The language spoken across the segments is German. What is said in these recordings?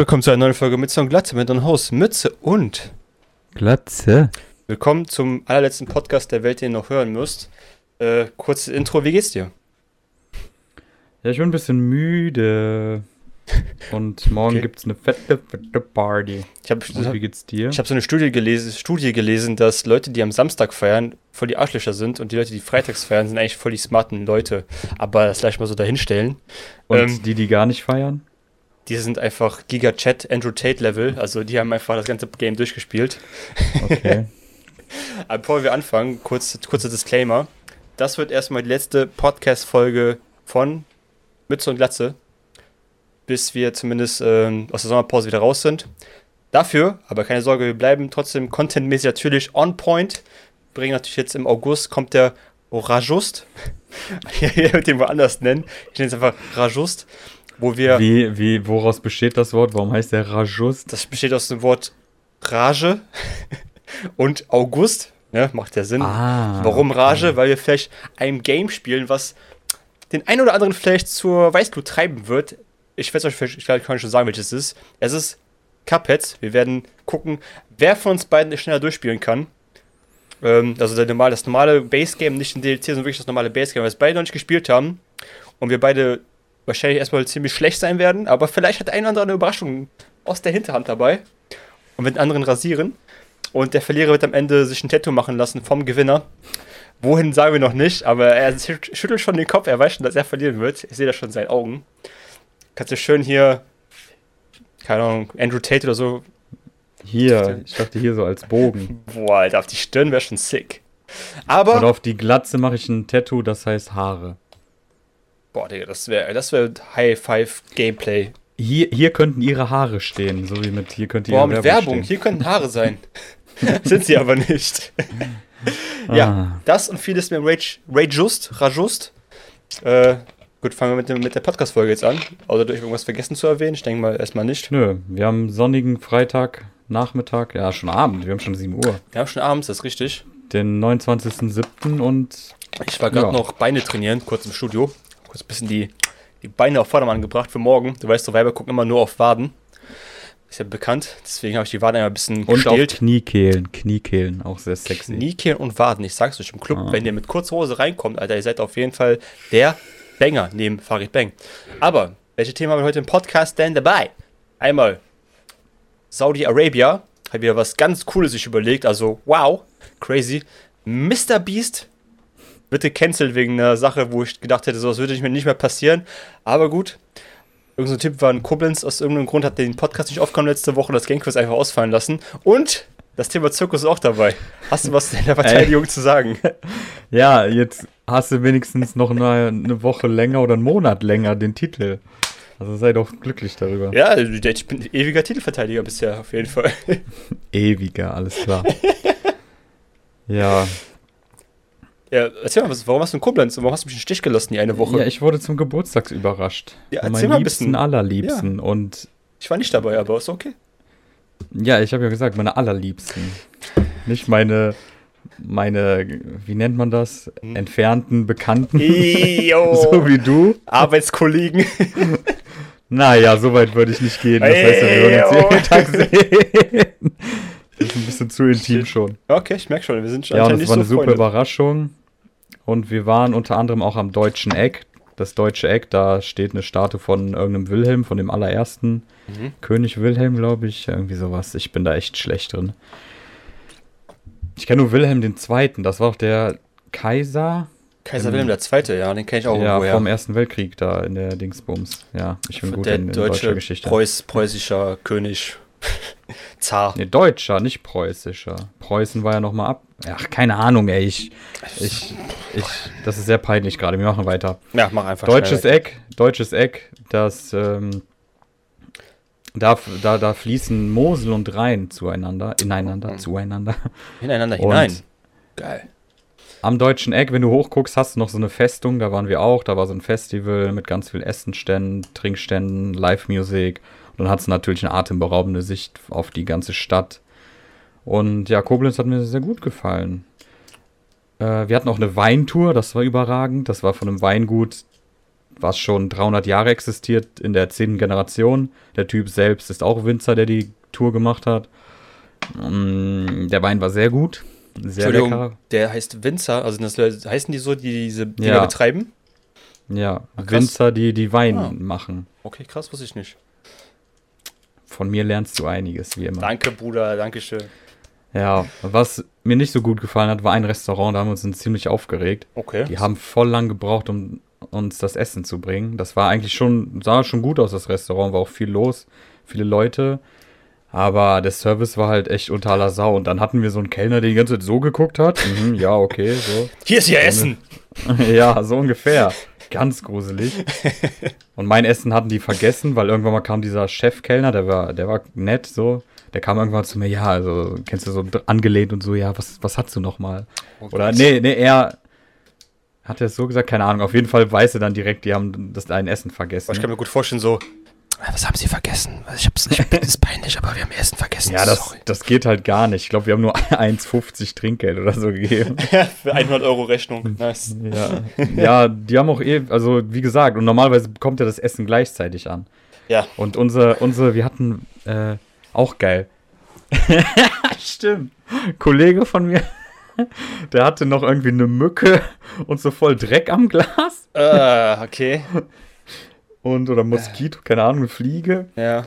willkommen zu einer neuen Folge Mütze und Glatze mit unserem Host Mütze und Glatze. Willkommen zum allerletzten Podcast der Welt, den ihr noch hören müsst. Äh, kurzes Intro, wie geht's dir? Ja, ich bin ein bisschen müde. Und morgen Okay. gibt's eine fette, fette Party. Ich habe Und wie geht's dir? ich hab so eine Studie gelesen, Studie gelesen, dass Leute, die am Samstag feiern, voll die Arschlöcher sind und die Leute, die freitags feiern, sind eigentlich voll die smarten Leute. Aber das gleich mal so dahinstellen. Und ähm, die, die gar nicht feiern? Die sind einfach Giga-Chat, Andrew Tate-Level. Also die haben einfach das ganze Game durchgespielt. Okay. Aber bevor wir anfangen, kurz, kurzer Disclaimer. Das wird erstmal die letzte Podcast-Folge von Mütze und Glatze, bis wir zumindest ähm, aus der Sommerpause wieder raus sind. Dafür, aber keine Sorge, wir bleiben trotzdem contentmäßig natürlich on point. Bringen natürlich jetzt im August kommt der Rajust. Ich würde den woanders nennen. Ich nenne es einfach Rajust, wo wir. Wie, wie, woraus besteht das Wort? Warum heißt der Rajust? Das besteht aus dem Wort Rage und August. Ne, macht ja Sinn. Ah. Warum Rage? Weil wir vielleicht ein Game spielen, was den einen oder anderen vielleicht zur Weißglut treiben wird. Ich werde es euch, ich kann schon sagen, welches es ist. Es ist Cuphead. Wir werden gucken, wer von uns beiden schneller durchspielen kann. Ähm, also der normale, das normale Base Game, nicht ein DLC, sondern wirklich das normale Base Game, was beide noch nicht gespielt haben. Und wir beide wahrscheinlich erstmal ziemlich schlecht sein werden, aber vielleicht hat der eine oder andere eine Überraschung aus der Hinterhand dabei. Und mit den anderen rasieren. Und der Verlierer wird am Ende sich ein Tattoo machen lassen vom Gewinner. Wohin sagen wir noch nicht, aber er schü- schüttelt schon den Kopf, er weiß schon, dass er verlieren wird. Ich sehe das schon in seinen Augen. Kannst du schön hier, keine Ahnung, Andrew Tate oder so. Hier, ich dachte hier so als Bogen. Boah, Alter, auf die Stirn wäre schon sick. Und Aber, auf die Glatze mache ich ein Tattoo, das heißt Haare. Boah, Digga, das wäre das wär High Five Gameplay. Hier, hier könnten ihre Haare stehen, so wie mit hier könnte Boah, ihre mit Werbung, stehen. hier könnten Haare sein. Sind sie aber nicht. Ja, Ah. das und vieles mehr Rage, Rajust, Rajust. Äh, gut, fangen wir mit, dem, mit der Podcast-Folge jetzt an. Außer durch irgendwas vergessen zu erwähnen. Ich denke mal erstmal nicht. Nö, wir haben sonnigen Freitag, Nachmittag, ja schon Abend, wir haben schon 7 Uhr. Wir haben schon abends, das ist richtig. Den 29.07. und Ich war gerade Ja. noch Beine trainieren, kurz im Studio. Kurz ein bisschen die, die Beine auf Vordermann gebracht für morgen. Du weißt, so Weiber gucken immer nur auf Waden. Ist ja bekannt. Deswegen habe ich die Waden einmal ein bisschen Und gestählt. Kniekehlen. Kniekehlen, auch sehr sexy. Kniekehlen und Waden. Ich sag's euch im Club, Ah. wenn ihr mit kurzer Hose reinkommt, Alter, ihr seid auf jeden Fall der Banger neben Farid Bang. Aber, welche Themen haben wir heute im Podcast denn dabei? Einmal Saudi-Arabia hat wieder was ganz Cooles sich überlegt. Also, wow, crazy. Mr. Beast wird gecancelt wegen einer Sache, wo ich gedacht hätte, sowas würde mir nicht mehr passieren. Aber gut. Irgend so Typ war in Koblenz, aus irgendeinem Grund hat den Podcast nicht aufgenommen letzte Woche das Gamequiz einfach ausfallen lassen. Und das Thema Zirkus ist auch dabei. Hast du was in der Verteidigung zu sagen? Ja, jetzt hast du wenigstens noch eine, eine Woche länger oder einen Monat länger den Titel. Also sei doch glücklich darüber. Ja, ich bin ewiger Titelverteidiger bisher, auf jeden Fall. Ewiger, alles klar. ja. Ja, erzähl mal, was, warum hast du in Koblenz und warum hast du mich im Stich gelassen die eine Woche? ja, ich wurde zum Geburtstag überrascht. Ja, erzähl meinen mal ein liebsten, bisschen. allerliebsten. Und Ich war nicht dabei, aber ist okay. ja, ich habe ja gesagt, meine allerliebsten. Nicht meine, meine, wie nennt man das? Hm. Entfernten Bekannten. Yo, so wie du. Arbeitskollegen. Naja, so weit würde ich nicht gehen. Das heißt, wir würden uns jeden Tag sehen. Das ist ein bisschen zu intim schon. Okay, ich merke schon, wir sind schon Ja, und es war eine super Freunde. Überraschung. Und wir waren unter anderem auch am Deutschen Eck. Das Deutsche Eck, da steht eine Statue von irgendeinem Wilhelm, von dem allerersten. Mhm. König Wilhelm, glaube ich. Irgendwie sowas. Ich bin da echt schlecht drin. Ich kenne nur Wilhelm II. Das war auch der Kaiser Kaiser Wilhelm II., ja, den kenne ich auch ja, irgendwoher. vom Ersten Weltkrieg da in der Dingsbums. Ja, ich bin gut der in, in deutscher deutsche Geschichte. Preuß, preußischer König. Zar. Nee, deutscher, nicht preußischer. Preußen war ja noch mal ab. Ach, keine Ahnung, ey. Ich, ich, ich, das ist sehr peinlich gerade. Wir machen weiter. Ja, mach einfach Deutsches. Eck, deutsches Eck, das, ähm, da, da, da fließen Mosel und Rhein zueinander, ineinander, Mhm. zueinander. Ineinander hinein. Geil. Am deutschen Eck, wenn du hochguckst, hast du noch so eine Festung, da waren wir auch, da war so ein Festival mit ganz viel Essenständen, Trinkständen, Live-Musik. Dann hat es natürlich eine atemberaubende Sicht auf die ganze Stadt. Und ja, Koblenz hat mir sehr gut gefallen. Äh, wir hatten auch eine Weintour, das war überragend. Das war von einem Weingut was schon 300 Jahre existiert in der zehnten Generation. Der Typ selbst ist auch Winzer, der die Tour gemacht hat. Mm, Der Wein war sehr gut. Sehr Entschuldigung, lecker. der heißt Winzer, also das heißen die so, die diese Dinger Ja. betreiben? Ja, krass. Winzer, die die Wein Ah. machen. Okay, krass, wusste ich nicht. Von mir lernst du einiges, wie immer. Danke, Bruder, danke schön. Ja, was mir nicht so gut gefallen hat, war ein Restaurant, da haben wir uns ziemlich aufgeregt. Okay. Die haben voll lang gebraucht, um uns das Essen zu bringen. Das war eigentlich schon, sah schon gut aus, das Restaurant, war auch viel los, viele Leute. Aber der Service war halt echt unter aller Sau. Und dann hatten wir so einen Kellner, der die ganze Zeit so geguckt hat. Mhm, ja, okay, so. Hier ist Ihr Essen. ja, so ungefähr. Ganz gruselig. Und mein Essen hatten die vergessen, weil irgendwann mal kam dieser Chefkellner, der war, der war nett so. Der kam irgendwann zu mir, ja, also kennst du so angelehnt und so, ja, was, was hast du noch mal? Oder nee, nee, er hat er es so gesagt, keine Ahnung. Auf jeden Fall weiß er dann direkt, die haben das ein Essen vergessen. Ich kann mir gut vorstellen, so. Was haben Sie vergessen? Ich hab's nicht, das ist peinlich, aber wir haben Essen vergessen. ja, das, das geht halt gar nicht. Ich glaube, wir haben nur 1,50 Trinkgeld oder so gegeben. Für 100 Euro Rechnung. Nice. Ja, ja, die haben auch eh, also wie gesagt, und normalerweise kommt ja das Essen gleichzeitig an. Ja. Und unsere, unsere, wir hatten äh, auch geil. Stimmt. Kollege von mir, der hatte noch irgendwie eine Mücke und so voll Dreck am Glas. Äh, okay. Und, oder Moskito, keine Ahnung, eine Fliege. Ja.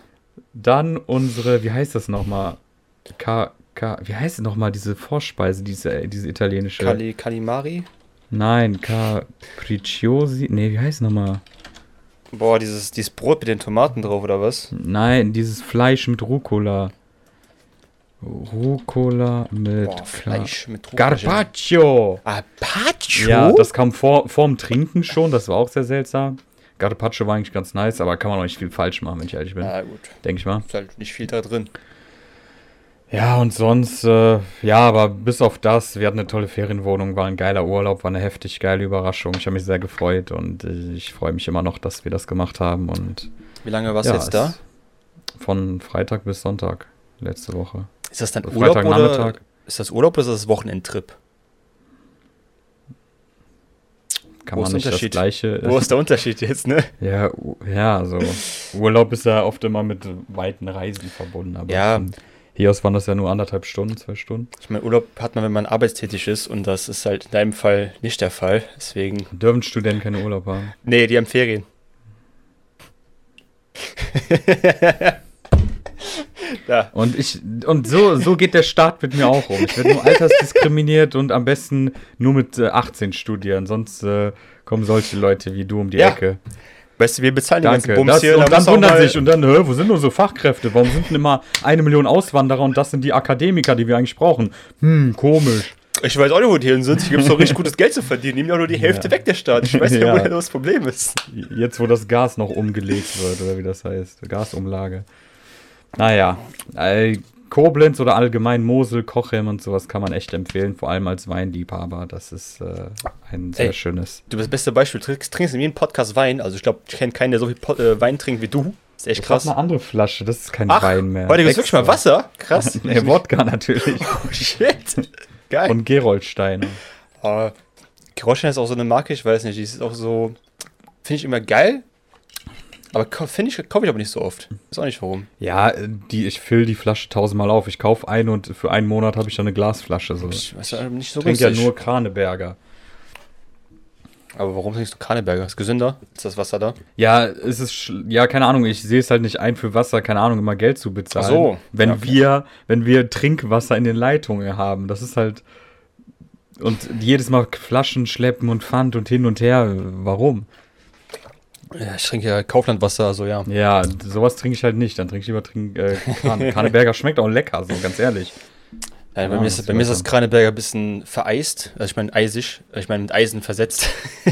Dann unsere, wie heißt das nochmal? Ka, Ka, wie heißt es nochmal, diese Vorspeise, diese, diese italienische? Kali, Kalimari? Nein, Capricciosi. Nee, wie heißt es nochmal? Boah, dieses, dieses Brot mit den Tomaten drauf, oder was? Nein, dieses Fleisch mit Rucola. Rucola mit Boah, Fleisch mit Rucola. Carpaccio. Carpaccio? Ja, das kam vor, vorm Trinken schon, das war auch sehr seltsam. Carpaccio war eigentlich ganz nice, aber kann man auch nicht viel falsch machen, wenn ich ehrlich bin. Na gut, Denke ich mal. ist halt nicht viel da drin. Ja, und sonst, äh, ja, aber bis auf das, wir hatten eine tolle Ferienwohnung, war ein geiler Urlaub, war eine heftig geile Überraschung. Ich habe mich sehr gefreut und äh, ich freue mich immer noch, dass wir das gemacht haben. Und Wie lange warst du ja, jetzt da? Von Freitag bis Sonntag letzte Woche. Ist das dann Urlaub oder Freitagnachmittag. ist das Urlaub oder ist das Wochenendtrip? Kann Wo man ist der nicht das Unterschied? gleiche. Wo ist der Unterschied jetzt, ne? Ja, ja, also Urlaub ist ja oft immer mit weiten Reisen verbunden. Aber Ja. von hier aus waren das ja nur anderthalb Stunden, zwei Stunden. Ich meine, Urlaub hat man, wenn man arbeitstätig ist und das ist halt in deinem Fall nicht der Fall. Deswegen. Dürfen Studenten keine Urlaub haben? Nee, die haben Ferien. ja. Und ich und so, so geht der Staat mit mir auch um. Ich werde nur altersdiskriminiert und am besten nur mit äh, 18 studieren. Sonst äh, kommen solche Leute wie du um die Ja. Ecke. Weißt du, wir bezahlen den Danke. ganzen Bums Das, hier. und da dann wundern sich und dann, hä, wo sind unsere Fachkräfte? Warum sind denn immer eine Million Auswanderer und das sind die Akademiker, die wir eigentlich brauchen? Hm, komisch. Ich weiß auch nicht, wo die hin sind. Hier gibt es doch richtig gutes Geld zu verdienen. Nehmen ja nur die Hälfte Ja. weg, der Staat. Ich weiß nicht, Ja. wo das Problem ist. Jetzt, wo das Gas noch umgelegt wird, oder wie das heißt. Gasumlage. Naja, äh, Koblenz oder allgemein Mosel, Kochem und sowas kann man echt empfehlen, vor allem als Weinliebhaber. Das ist äh, ein sehr Ey. schönes. Du bist das beste Beispiel. Du trinkst, in jedem Podcast Wein. Also ich glaube, ich kenne keinen, der so viel Po- äh, Wein trinkt wie du. ist echt Ich krass. eine andere Flasche, das ist kein Ach, Wein mehr. heute gibt es wirklich mal. Wasser. Krass. Nee, Wodka natürlich. Oh, shit. Geil. Und Geroldsteiner. Oh, Groschen ist auch so eine Marke, ich weiß nicht, die ist auch so, finde ich immer geil. Aber finde ich, kaufe ich aber nicht so oft. Weiß auch nicht warum. Ja, die, ich fülle die Flasche tausendmal auf. Ich kaufe eine und für einen Monat habe ich dann eine Glasflasche. So. Ich ja nicht so trinke ja nur Kraneberger. Aber warum trinkst du Kraneberger? Ist gesünder? Ist das Wasser da? Ja, es ist, ja, keine Ahnung, ich sehe es halt nicht ein für Wasser, keine Ahnung, immer Geld zu bezahlen. Ach so. Wenn Ja, okay. wir, wenn wir Trinkwasser in den Leitungen haben, das ist halt, und jedes Mal Flaschen schleppen und Pfand und hin und her, warum? Ja, ich trinke ja Kauflandwasser, also ja. Ja, sowas trinke ich halt nicht, dann trinke ich lieber Trink, äh, Kran Kraneberger schmeckt auch lecker, so ganz ehrlich. Nein, bei, Ja, mir ist, das bei mir ist das Kraneberger ein bisschen vereist. Also ich meine eisig. Ich meine mit Eisen versetzt.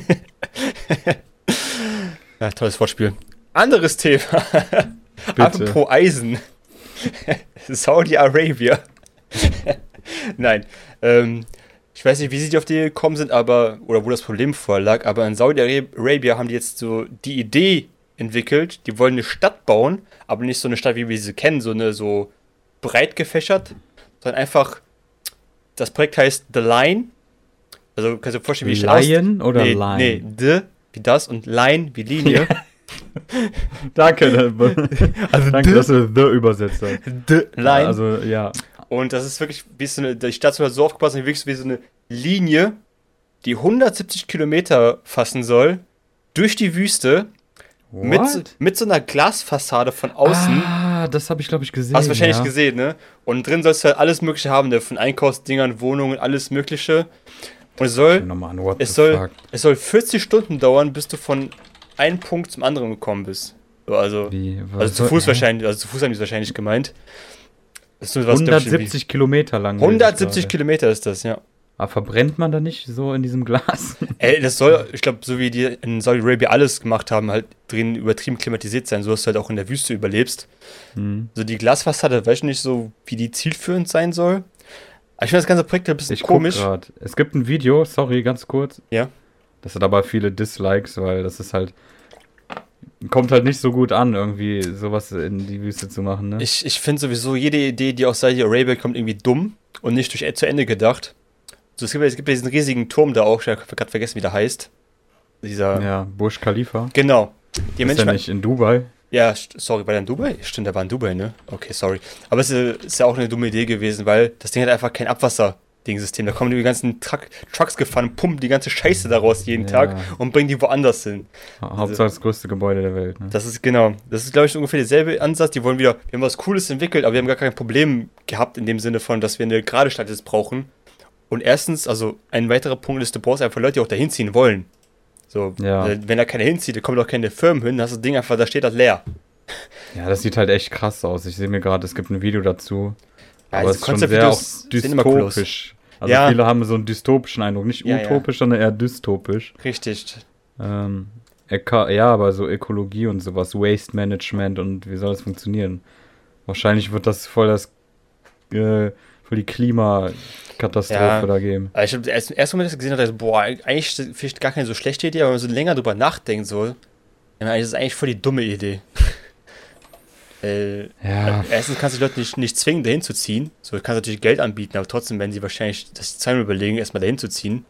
ja, tolles Wortspiel. Anderes Thema. Bitte. Apropos Eisen. Saudi-Arabia. Nein. Ähm, ich weiß nicht, wie sie auf die gekommen sind, aber, oder wo das Problem vorlag, aber in Saudi-Arabia haben die jetzt so die Idee entwickelt, die wollen eine Stadt bauen, aber nicht so eine Stadt, wie wir sie kennen, so eine so breit gefächert, sondern einfach, das Projekt heißt The Line. Also kannst du dir vorstellen, wie ich Lion oder nee, Line? Nee, The wie das und Line wie Linie. Danke, also danke, dass du The übersetzt hast. The Line. Also, ja. Und das ist wirklich, wie so eine, die Station hat so aufgepasst, wirklich wie so eine Linie, die 170 Kilometer fassen soll, durch die Wüste, mit, What? mit so einer Glasfassade von außen. Ah, das habe ich, glaube ich, gesehen. Hast du wahrscheinlich ja. gesehen, ne? Und drin sollst du halt alles Mögliche haben, ne? Von Einkaufsdingern, Wohnungen, alles Mögliche. Und es soll, an, es soll, fuck? es soll 40 Stunden dauern, bis du von einem Punkt zum anderen gekommen bist. So, also, Wie, also zu Fuß hä? wahrscheinlich, also zu Fuß haben die es wahrscheinlich gemeint. 170 Kilometer lang. irgendwie- lese ich 170 gerade. Kilometer ist das, ja. Aber verbrennt man da nicht so in diesem Glas? Ey, das soll, ich glaube, so wie die in Saudi-Arabia alles gemacht haben, halt drin übertrieben klimatisiert sein, so dass du halt auch in der Wüste überlebst. Hm. So die Glasfassade, weiß ich nicht so, wie die zielführend sein soll. Aber ich finde das ganze Projekt ein bisschen Ich komisch. grad. Es gibt ein Video, sorry, ganz kurz. Ja. Das hat aber viele Dislikes, weil das ist halt. Kommt halt nicht so gut an, irgendwie sowas in die Wüste zu machen, ne? Ich, ich finde sowieso jede Idee, die aus Saudi-Arabia kommt, irgendwie dumm und nicht durch, zu Ende gedacht. So, es, gibt, ja- es gibt diesen riesigen Turm da auch, ich habe gerade vergessen, wie der heißt. Dieser. ja, Burj Khalifa. Genau. Die ist der Menschen. nicht in Dubai? Ja, sorry, war der in Dubai? Stimmt, der war in Dubai, ne? Okay, sorry. Aber es ist, ist ja auch eine dumme Idee gewesen, weil das Ding hat einfach kein Abwasser-Ding-System. Da kommen die ganzen Truck, Trucks gefahren, pumpen die ganze Scheiße daraus jeden Ja. Tag und bringen die woanders hin. Ha- Hauptsache das größte Gebäude der Welt, ne? Das ist genau, das ist, glaube ich, ungefähr derselbe Ansatz. Die wollen wieder, wir haben was Cooles entwickelt, aber wir haben gar kein Problem gehabt in dem Sinne von, dass wir eine gerade Stadt jetzt brauchen. Und erstens, also ein weiterer Punkt ist, du brauchst einfach Leute, die auch dahin ziehen wollen. So, Ja. äh, wenn da keiner hinzieht, da kommen doch keine Firmen hin, dann hast du das Ding einfach, da steht das leer. Ja, das sieht halt echt krass aus. Ich sehe mir gerade, es gibt ein Video dazu. Ja, aber diese es ist schon sehr auch dystopisch. Also Ja. viele haben so einen dystopischen Eindruck. Nicht Ja, utopisch, sondern eher dystopisch. Richtig. Ähm, ja, aber so Ökologie und sowas, Waste Management und wie soll das funktionieren? Wahrscheinlich wird das voll das äh, für die Klimakatastrophe Ja. da geben. Aber ich habe erst, erst Moment, ich das gesehen dachte ich, boah, eigentlich vielleicht gar keine so schlechte Idee, aber wenn man so länger drüber nachdenkt, so, dann ist es eigentlich voll die dumme Idee. Äh, Ja, Erstens kannst du die Leute nicht, nicht zwingen, dahin zu ziehen. So, du kannst natürlich Geld anbieten, aber trotzdem werden sie wahrscheinlich das zweimal überlegen, erstmal dahin zu ziehen.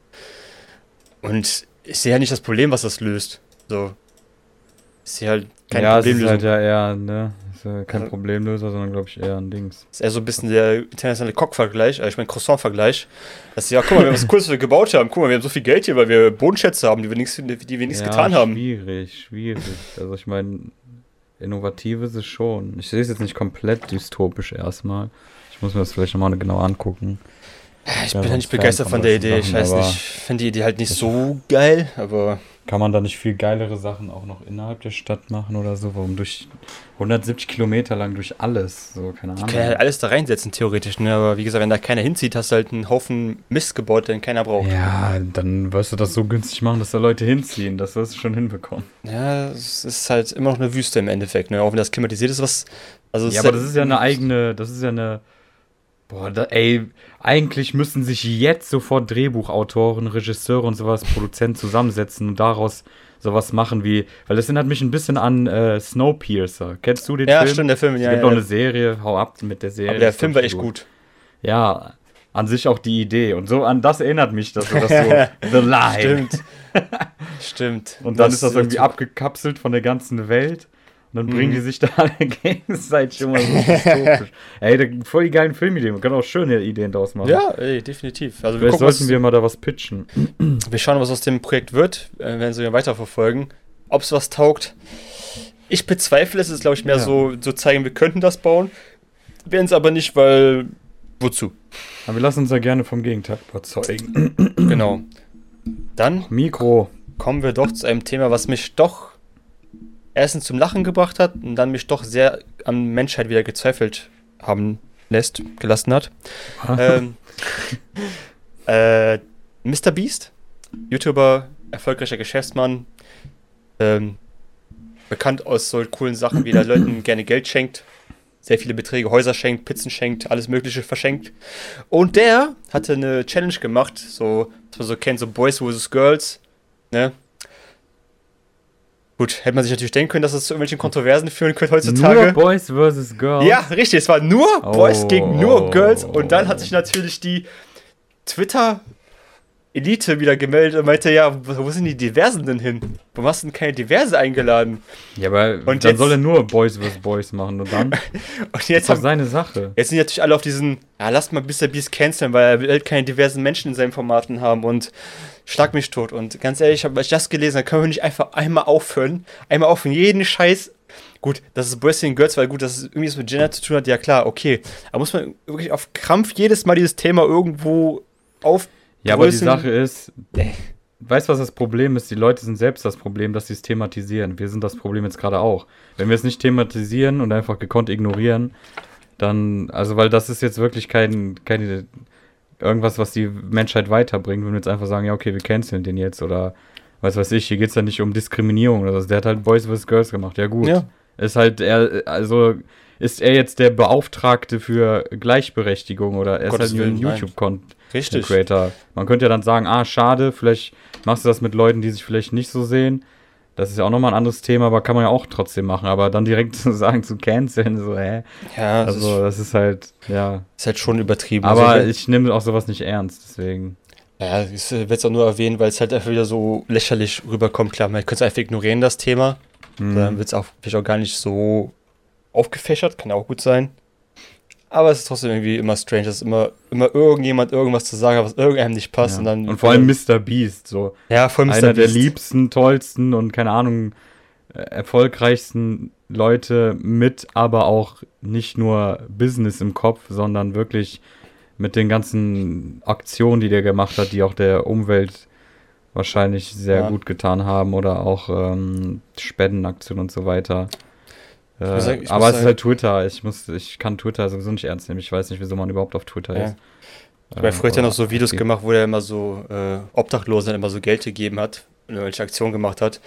Und ich sehe halt nicht das Problem, was das löst. So. Ich sehe halt keine ja es ist Problemlösung. halt ja eher, ne? Ist ja kein Also- Problemlöser, sondern glaube ich eher ein Dings. Das ist eher so ein bisschen der internationale Koch-Vergleich, äh, ich meine Croissant-Vergleich. Das ist ja, guck mal, wir haben was Cooles gebaut haben. Guck mal, wir haben so viel Geld hier, weil wir Bodenschätze haben, die wir nichts, die wir nichts ja, getan haben. Schwierig, schwierig. Also ich meine, innovativ ist es schon. Ich sehe es jetzt nicht komplett dystopisch erstmal. Ich muss mir das vielleicht nochmal genau angucken. Ich Ja, bin ja nicht begeistert von der Idee. Ich Sachen, weiß aber- nicht, ich finde die Idee halt nicht so geil, aber Kann man da nicht viel geilere Sachen auch noch innerhalb der Stadt machen oder so? Warum durch 170 Kilometer lang durch alles? So, keine die Ahnung. können halt alles da reinsetzen, theoretisch. Ne? Aber wie gesagt, wenn da keiner hinzieht, hast du halt einen Haufen Mist gebaut, den keiner braucht. Ja, dann wirst du das so günstig machen, dass da Leute hinziehen. Das wirst du schon hinbekommen. Ja, es ist halt immer noch eine Wüste im Endeffekt, ne? Auch wenn das klimatisiert ist, was. Also Ja, aber halt- das ist ja eine eigene, das ist ja eine. Boah, da, ey, eigentlich müssen sich jetzt sofort Drehbuchautoren, Regisseure und sowas, Produzenten zusammensetzen und daraus sowas machen wie, weil das erinnert mich ein bisschen an äh, Snowpiercer. Kennst du den Ja, Film? stimmt, der Film, Es ja. gibt ja, noch eine Serie, hau ab mit der Serie. aber der Film war echt gut. Ja, an sich auch die Idee. Und so an das erinnert mich das, so, das so The Lie. Stimmt. Stimmt. Und dann ist das irgendwie ab. abgekapselt von der ganzen Welt. Und dann Mhm. bringen die sich da alle gegenseitig immer so dystopisch. Ey, da, voll die geilen Filmideen. Man kann auch schöne Ideen daraus machen. Ja, ey, definitiv. Also wir, Vielleicht gucken, sollten wir mal da was pitchen. wir schauen, was aus dem Projekt wird. Äh, werden sie weiterverfolgen. Ob es was taugt. Ich bezweifle es. Es ist, glaube ich, mehr Ja. so, so zeigen, wir könnten das bauen. Werden es aber nicht, weil. Wozu? Aber wir lassen uns ja gerne vom Gegenteil überzeugen. genau. Dann Mikro. kommen wir doch zu einem Thema, was mich doch erstens zum Lachen gebracht hat und dann mich doch sehr an Menschheit wieder gezweifelt haben lässt, gelassen hat. ähm, äh, Mr. Beast, YouTuber, erfolgreicher Geschäftsmann, ähm, bekannt aus so coolen Sachen, wie er Leuten gerne Geld schenkt, sehr viele Beträge, Häuser schenkt, Pizzen schenkt, alles Mögliche verschenkt. Und der hatte eine Challenge gemacht, so, was man so kennt, so Boys vs. Girls, ne? Gut, hätte man sich natürlich denken können, dass es zu irgendwelchen Kontroversen führen könnte heutzutage. Nur Boys vs. Girls. Ja, richtig. Es war nur Oh, Boys gegen nur oh, Girls. Und dann hat sich natürlich die Twitter Elite wieder gemeldet und meinte, ja, wo sind die Diversen denn hin? Warum hast du denn keine Diverse eingeladen? Ja, aber Und dann jetzt- soll er nur Boys vs. Boys machen und dann Und ist jetzt, doch haben, seine Sache. jetzt sind natürlich alle auf diesen, ja, lass mal Mr. Beast canceln, weil er will halt keine diversen Menschen in seinen Formaten haben und schlag mich tot. Und ganz ehrlich, hab- als ich das gelesen habe, können wir nicht einfach einmal aufhören, einmal aufhören, jeden Scheiß. Gut, dass es Boys gegen Girls, weil gut, dass es irgendwie was mit Gender zu tun hat, ja klar, okay. Aber muss man wirklich auf Krampf jedes Mal dieses Thema irgendwo auf Ja, aber die Größen- Sache ist, weißt du, was das Problem ist? Die Leute sind selbst das Problem, dass sie es thematisieren. Wir sind das Problem jetzt gerade auch. Wenn wir es nicht thematisieren und einfach gekonnt ignorieren, dann, also, weil das ist jetzt wirklich kein, keine, irgendwas, was die Menschheit weiterbringt, wenn wir jetzt einfach sagen, ja, okay, wir canceln den jetzt oder was weiß ich, hier geht es ja nicht um Diskriminierung oder so. Der hat halt Boys vs. Girls gemacht. Ja, gut. Ja. Ist halt er, also ist er jetzt der Beauftragte für Gleichberechtigung oder er ist Gottes halt nur ein. YouTube-Content. Richtig. Creator. Man könnte ja dann sagen, ah, schade, vielleicht machst du das mit Leuten, die sich vielleicht nicht so sehen. Das ist ja auch nochmal ein anderes Thema, aber kann man ja auch trotzdem machen. Aber dann direkt zu sagen, zu canceln, so, hä? Ja, das Also, das ist halt, ja. ist halt schon übertrieben. Aber Also, ich nehme auch sowas nicht ernst, deswegen. Ja, ich werde es auch nur erwähnen, weil es halt einfach wieder so lächerlich rüberkommt. Klar, man könnte es einfach ignorieren, das Thema. Hm. Dann wird es auch vielleicht auch gar nicht so aufgefächert, kann auch gut sein. Aber es ist trotzdem irgendwie immer strange, dass immer, immer irgendjemand irgendwas zu sagen hat, was irgendeinem nicht passt. ja. Und, dann, und vor allem Mr. Beast, so. ja, vor allem Mr. Einer der Beast. liebsten, tollsten und keine Ahnung, äh, erfolgreichsten Leute mit, aber auch nicht nur Business im Kopf, sondern wirklich mit den ganzen Aktionen, die der gemacht hat, die auch der Umwelt wahrscheinlich sehr Ja. gut getan haben oder auch ähm, Spendenaktionen und so weiter. Äh, sagen- aber es ist sagen- halt Twitter. Ich muss, ich kann Twitter sowieso nicht ernst nehmen. Ich weiß nicht, wieso man überhaupt auf Twitter Ja. ist. Ich habe früher hat er oder noch so Videos aktiv. gemacht, wo er immer so äh, Obdachlosen immer so Geld gegeben hat und irgendwelche Aktionen gemacht hat.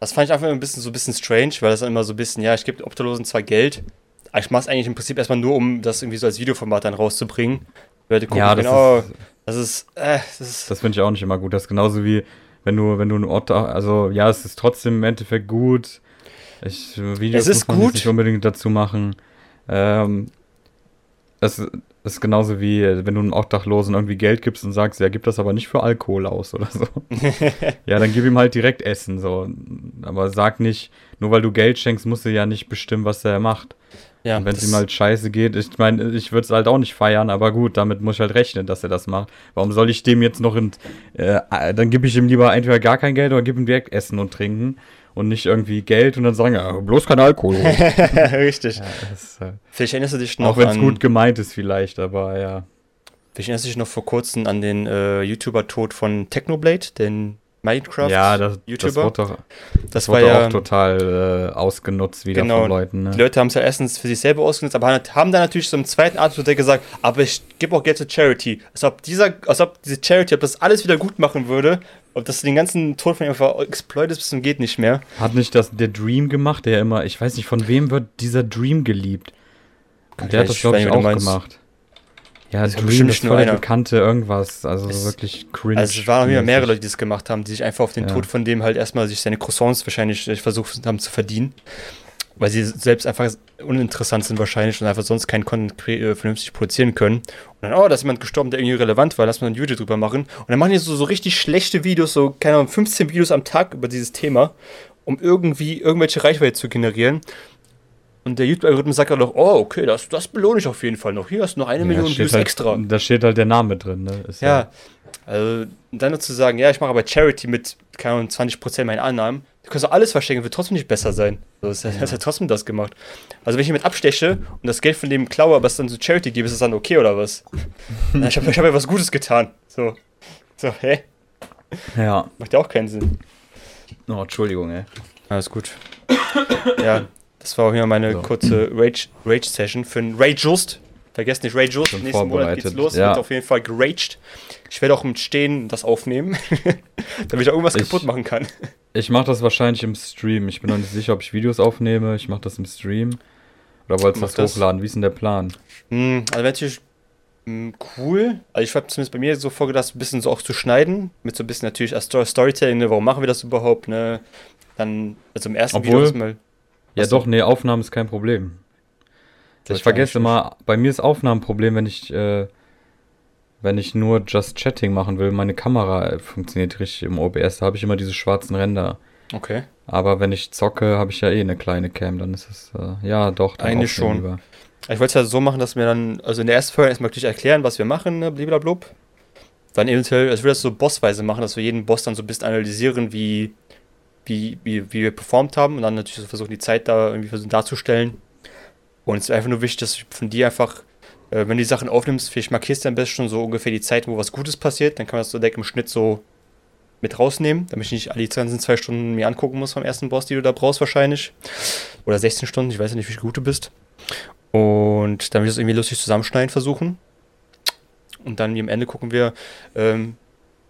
Das fand ich einfach ein bisschen so ein bisschen strange, weil das dann immer so ein bisschen, ja, ich gebe Obdachlosen zwar Geld, aber ich mache es eigentlich im Prinzip erstmal nur, um das irgendwie so als Videoformat dann rauszubringen. Leute gucken, Ja, das genau, ist, das ist, äh, das ist, Das finde ich auch nicht immer gut. Das ist genauso wie, wenn du, wenn du ein Ort, also ja, es ist trotzdem im Endeffekt gut. Ich, Videos Es ist muss man gut. nicht unbedingt dazu machen. Ähm, es ist genauso wie, wenn du einem Obdachlosen irgendwie Geld gibst und sagst, ja, gib das aber nicht für Alkohol aus oder so. ja, dann gib ihm halt direkt Essen, so. Aber sag nicht, nur weil du Geld schenkst, musst du ja nicht bestimmen, was er macht. ja, wenn es ihm halt scheiße geht, ich meine, ich würde es halt auch nicht feiern, aber gut, damit muss ich halt rechnen, dass er das macht. Warum soll ich dem jetzt noch in, äh, dann gebe ich ihm lieber entweder gar kein Geld oder gebe ihm direkt Essen und Trinken und nicht irgendwie Geld und dann sagen, ja, bloß kein Alkohol. ja, Richtig. das ist, äh, Vielleicht erinnerst du dich noch auch wenn es an, gut gemeint ist vielleicht, aber ja. vielleicht erinnerst du dich noch vor kurzem an den äh, YouTuber-Tod von Technoblade, den Minecraft Ja, das, das YouTuber. wurde doch, das wurde war ja, auch total äh, ausgenutzt wieder Genau. von Leuten. Die Ne? Leute haben es ja erstens für sich selber ausgenutzt, aber haben dann natürlich so im zweiten Atemzug gesagt, aber ich gebe auch Geld zur Charity. Als ob, dieser, als ob diese Charity, ob das alles wieder gut machen würde, ob das den ganzen Tod von ihm einfach exploitet bis zum geht nicht mehr. Hat nicht das der Dream gemacht, der immer, ich weiß nicht, von wem wird dieser Dream geliebt? Der hat das, glaube ich, auch gemacht. Ja, Das ist Dream ist voll einer. bekannte irgendwas. Also Es- wirklich cringe. Also es waren wieder mehrere mäßig. Leute, die das gemacht haben, die sich einfach auf den Ja. Tod von dem halt erstmal sich seine Croissants wahrscheinlich äh, versucht haben zu verdienen. Weil sie selbst einfach uninteressant sind wahrscheinlich und einfach sonst keinen Content äh, vernünftig produzieren können. Und dann, oh, da ist jemand gestorben, der irgendwie relevant war, lass mal ein Video drüber machen. Und dann machen die so, so richtig schlechte Videos, so, keine Ahnung, 15 Videos am Tag über dieses Thema, um irgendwie irgendwelche Reichweite zu generieren. Und der YouTube-Algorithmus sagt auch noch, oh, okay, das, das belohne ich auf jeden Fall noch. Hier hast du noch eine Ja, Million Views halt, extra. Da steht halt der Name drin. Ne? Ist Ja, also dann nur zu sagen, ja, ich mache aber Charity mit, keine Ahnung, 20% meiner Annahmen. Du kannst doch alles verschenken, wird trotzdem nicht besser sein. So, das hat ja trotzdem das gemacht. Also wenn ich jemand absteche und das Geld von dem klaue, aber es dann zu Charity gebe, ist das dann okay oder was? Na, ich habe ich hab ja was Gutes getan. So, so, hä? Ja. Macht ja auch keinen Sinn. Oh, Entschuldigung, ey. Alles gut. ja, das war auch hier meine So. kurze Rage- Rage-Session für einen Rage-Just. Vergesst nicht Rage-Just. Nächsten Monat geht's los. Ja. Wird auf jeden Fall geraged. Ich werde auch im Stehen das aufnehmen, damit ich auch irgendwas Ich- kaputt machen kann. Ich mache das wahrscheinlich im Stream. Ich bin noch nicht sicher, ob ich Videos aufnehme. Ich mache das im Stream. Oder wolltest du das das. hochladen? Wie ist denn der Plan? Hm, also natürlich hm, cool. Also ich habe zumindest bei mir so vorgedacht, ein bisschen so auch zu schneiden. Mit so ein bisschen natürlich Storytelling, ne? warum machen wir das überhaupt, ne? Dann, also im ersten Obwohl- ist mal. Ja, doch, nee, Aufnahmen ist kein Problem. Ich vergesse immer, bei mir ist Aufnahmenproblem, wenn ich, äh, wenn ich nur Just Chatting machen will, meine Kamera funktioniert richtig im OBS, da habe ich immer diese schwarzen Ränder. Okay. Aber wenn ich zocke, habe ich ja eh eine kleine Cam, dann ist es, äh, ja doch. Dann Eigentlich schon. Lieber. Ich wollte es ja so machen, dass wir dann, also in der ersten Folge erstmal gleich erklären, was wir machen, ne, blablabla. Dann eventuell, also ich würde das so bossweise machen, dass wir jeden Boss dann so ein bisschen analysieren, wie, wie, wie, wie wir performt haben und dann natürlich so versuchen, die Zeit da irgendwie versuchen darzustellen. Und es ist einfach nur wichtig, dass ich von dir einfach, äh, wenn du die Sachen aufnimmst, vielleicht markierst du am besten schon so ungefähr die Zeit, wo was Gutes passiert, dann kann man das so direkt im Schnitt so mit rausnehmen, damit ich nicht alle ganzen zwei Stunden mir angucken muss vom ersten Boss, die du da brauchst wahrscheinlich. Oder 16 Stunden, ich weiß ja nicht, wie gut du bist. Und dann will ich das irgendwie lustig zusammenschneiden versuchen. Und dann am Ende gucken wir, ähm,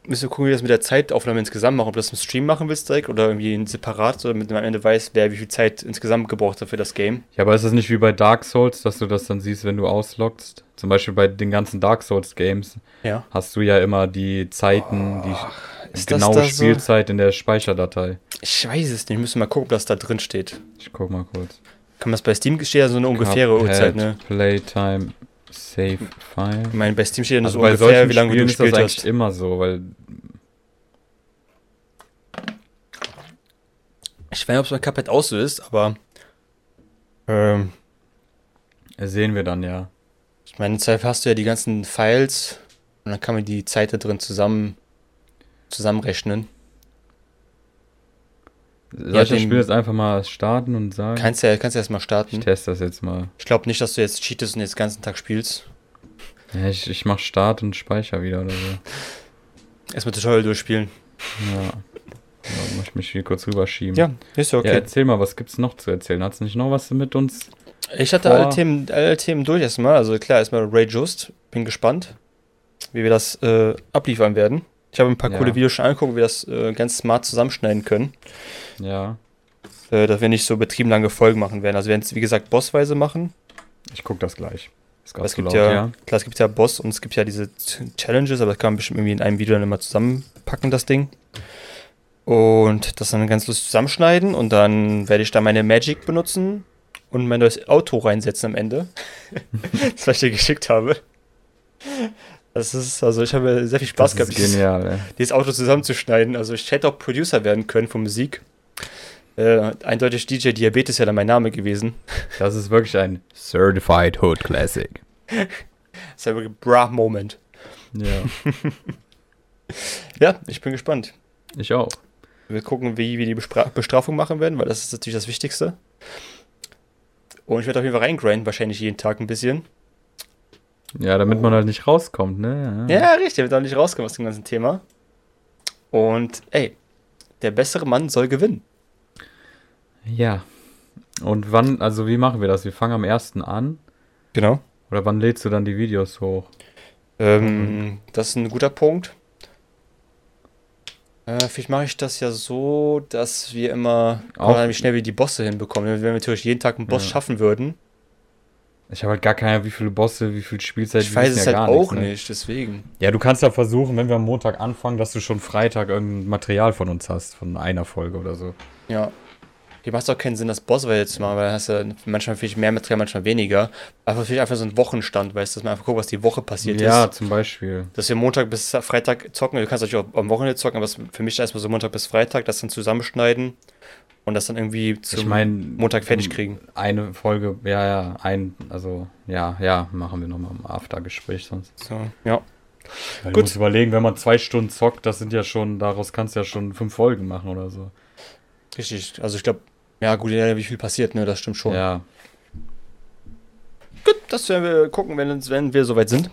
müssen wir gucken, wie wir das mit der Zeitaufnahme insgesamt machen. Ob du das im Stream machen willst direkt oder irgendwie separat, damit man am Ende weiß, wer wie viel Zeit insgesamt gebraucht hat für das Game. Ja, aber ist das nicht wie bei Dark Souls, dass du das dann siehst, wenn du ausloggst? Zum Beispiel bei den ganzen Dark Souls Games ja. hast du ja immer die Zeiten, oh, die genaue Spielzeit so? in der Speicherdatei. Ich weiß es nicht, müssen mal gucken, ob das da drin steht. Ich guck mal kurz. Kann man das bei Steam steht ja so eine ungefähre Uhrzeit, ne? Playtime Save File. Ich meine, bei Steam steht ja also so ungefähr, wie lange Spielen du gespielt ist das eigentlich immer so, weil ich weiß nicht, ob es bei Cuphead auch so ist, aber ähm, sehen wir dann ja. Ich meine, deshalb hast du ja die ganzen Files und dann kann man die Zeit da drin zusammen zusammenrechnen. Soll ich das Spiel jetzt einfach mal starten und sagen? Kannst du ja, kannst ja erstmal starten. Ich teste das jetzt mal. Ich glaube nicht, dass du jetzt cheatest und jetzt den ganzen Tag spielst. Ja, ich, ich mach Start und Speicher wieder oder so. Erstmal Tutorial durchspielen. Ja. ja muss ich mich hier kurz rüberschieben. Ja, ist ja okay. Ja, erzähl mal, was gibt's noch zu erzählen? Hat's nicht noch was mit uns? Ich hatte alle Themen, alle Themen durch erstmal. Also klar, erstmal Ray Just. Bin gespannt, wie wir das äh, abliefern werden. Ich habe ein paar ja. coole Videos schon angeguckt, wie wir das äh, ganz smart zusammenschneiden können. Ja. Äh, dass wir nicht so betriebenlange Folgen machen werden. Also wir werden es, wie gesagt, bossweise machen. Ich gucke das gleich. Es gibt laut, ja, ja, klar, es gibt ja Boss und es gibt ja diese Challenges, aber das kann man bestimmt irgendwie in einem Video dann immer zusammenpacken, das Ding. Und das dann ganz lustig zusammenschneiden und dann werde ich da meine Magic benutzen und mein neues Auto reinsetzen am Ende. das, was ich dir geschickt habe. Das ist, also ich habe sehr viel Spaß das gehabt, dieses, genial, ey. dieses Auto zusammenzuschneiden. Also ich hätte auch Producer werden können von Musik. Äh, eindeutig DJ Diabetes ja dann mein Name gewesen. Das ist wirklich ein Certified Hood Classic. das ist ein Bra-Moment. Ja. ja, ich bin gespannt. Ich auch. Wir gucken, wie wir die Bestra Bestrafung machen werden, weil das ist natürlich das Wichtigste. Und ich werde auf jeden Fall reingrinden, wahrscheinlich jeden Tag ein bisschen. Ja, damit man halt nicht rauskommt, ne? Ja, ja richtig, damit man nicht rauskommt aus dem ganzen Thema. Und ey, der bessere Mann soll gewinnen. Ja. Und wann, also wie machen wir das? Wir fangen am 1. an. Genau. Oder wann lädst du dann die Videos hoch? Ähm, das ist ein guter Punkt. Äh, vielleicht mache ich das ja so, dass wir immer auch wie schnell wir die Bosse hinbekommen. Wenn wir natürlich jeden Tag einen Boss ja. schaffen würden, ich habe halt gar keine Ahnung, wie viele Bosse, wie viel Spielzeit. Ich weiß es ja halt auch nichts, ne? nicht, deswegen. Ja, du kannst ja versuchen, wenn wir am Montag anfangen, dass du schon Freitag irgendein Material von uns hast, von einer Folge oder so. Ja. Hier macht es auch keinen Sinn, das Boss jetzt zu machen, weil dann hast du manchmal viel mehr Material, manchmal weniger. Einfach vielleicht einfach so ein Wochenstand, weißt du, dass man einfach guckt, was die Woche passiert ja, ist. Ja, zum Beispiel. Dass wir Montag bis Freitag zocken, du kannst natürlich auch am Wochenende zocken, aber für mich erstmal so Montag bis Freitag, das dann zusammenschneiden und das dann irgendwie zum ich mein, Montag fertig kriegen. Eine Folge, ja, ja, ein, also, ja, ja, machen wir nochmal im Aftergespräch sonst. So, ja. Weil Gut. Du musst überlegen, wenn man zwei Stunden zockt, das sind ja schon, daraus kannst du ja schon fünf Folgen machen oder so. Richtig, also ich glaube, ja, gut, ja, wie viel passiert, ne, das stimmt schon. Ja. Gut, das werden wir gucken, wenn, wenn wir soweit sind.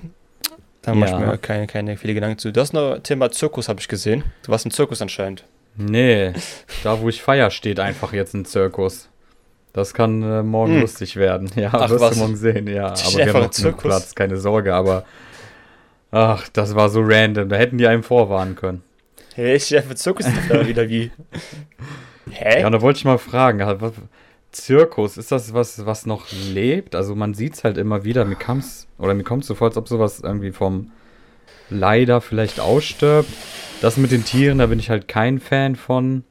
Da ja. mache ich mir keine, keine viele Gedanken zu. Das ist noch Thema Zirkus, habe ich gesehen. Du warst im Zirkus anscheinend. Nee, da wo ich feier, steht einfach jetzt ein Zirkus. Das kann äh, morgen hm. lustig werden. Ja, ach, wirst was? du morgen sehen. Ja, aber wir haben noch genug Platz, keine Sorge. Aber ach, das war so random. Da hätten die einem vorwarnen können. Hey, ich einfach Zirkus da wieder wie. Hä? Ja, und da wollte ich mal fragen, Zirkus, ist das was, was noch lebt? Also man sieht es halt immer wieder. Mir kam's, oder mir kommt es so vor, als ob sowas irgendwie vom leider vielleicht ausstirbt. Das mit den Tieren, da bin ich halt kein Fan von.